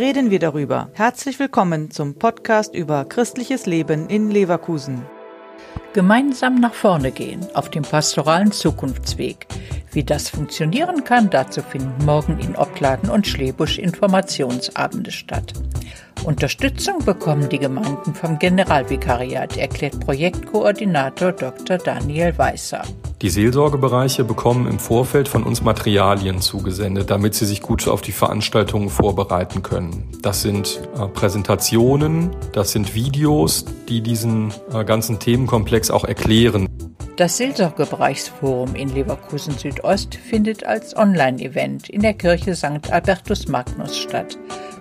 reden wir darüber. Herzlich willkommen zum Podcast über christliches Leben in Leverkusen. Gemeinsam nach vorne gehen auf dem pastoralen Zukunftsweg. Wie das funktionieren kann, dazu finden morgen in Opladen und Schlebusch Informationsabende statt. Unterstützung bekommen die Gemeinden vom Generalvikariat, erklärt Projektkoordinator Dr. Daniel Weißer. Die Seelsorgebereiche bekommen im Vorfeld von uns Materialien zugesendet, damit sie sich gut auf die Veranstaltungen vorbereiten können. Das sind äh, Präsentationen, das sind Videos, die diesen äh, ganzen Themenkomplex auch erklären. Das Seelsorgebereichsforum in Leverkusen Südost findet als Online-Event in der Kirche St. Albertus Magnus statt.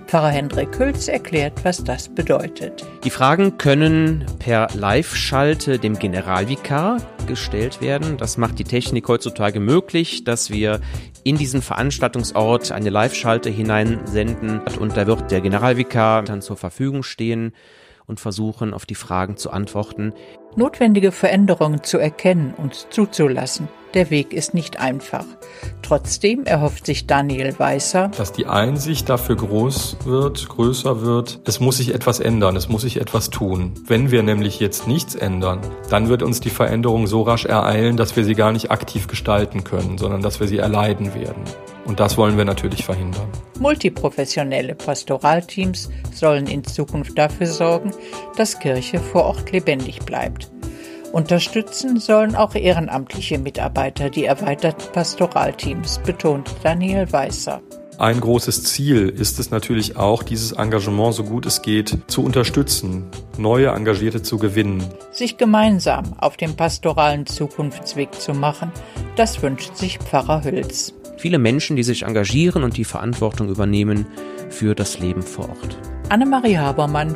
Pfarrer Hendrik Hülz erklärt, was das bedeutet. Die Fragen können per Live-Schalte dem Generalvikar gestellt werden. Das macht die Technik heutzutage möglich, dass wir in diesen Veranstaltungsort eine Live-Schalte hineinsenden und da wird der Generalvikar dann zur Verfügung stehen und versuchen, auf die Fragen zu antworten. Notwendige Veränderungen zu erkennen und zuzulassen. Der Weg ist nicht einfach. Trotzdem erhofft sich Daniel Weißer, dass die Einsicht dafür groß wird, größer wird. Es muss sich etwas ändern, es muss sich etwas tun. Wenn wir nämlich jetzt nichts ändern, dann wird uns die Veränderung so rasch ereilen, dass wir sie gar nicht aktiv gestalten können, sondern dass wir sie erleiden werden. Und das wollen wir natürlich verhindern. Multiprofessionelle Pastoralteams sollen in Zukunft dafür sorgen, dass Kirche vor Ort lebendig bleibt. Unterstützen sollen auch ehrenamtliche Mitarbeiter die erweiterten Pastoralteams, betont Daniel Weißer. Ein großes Ziel ist es natürlich auch, dieses Engagement so gut es geht zu unterstützen, neue Engagierte zu gewinnen. Sich gemeinsam auf dem pastoralen Zukunftsweg zu machen, das wünscht sich Pfarrer Hülz. Viele Menschen, die sich engagieren und die Verantwortung übernehmen für das Leben vor Ort. Annemarie Habermann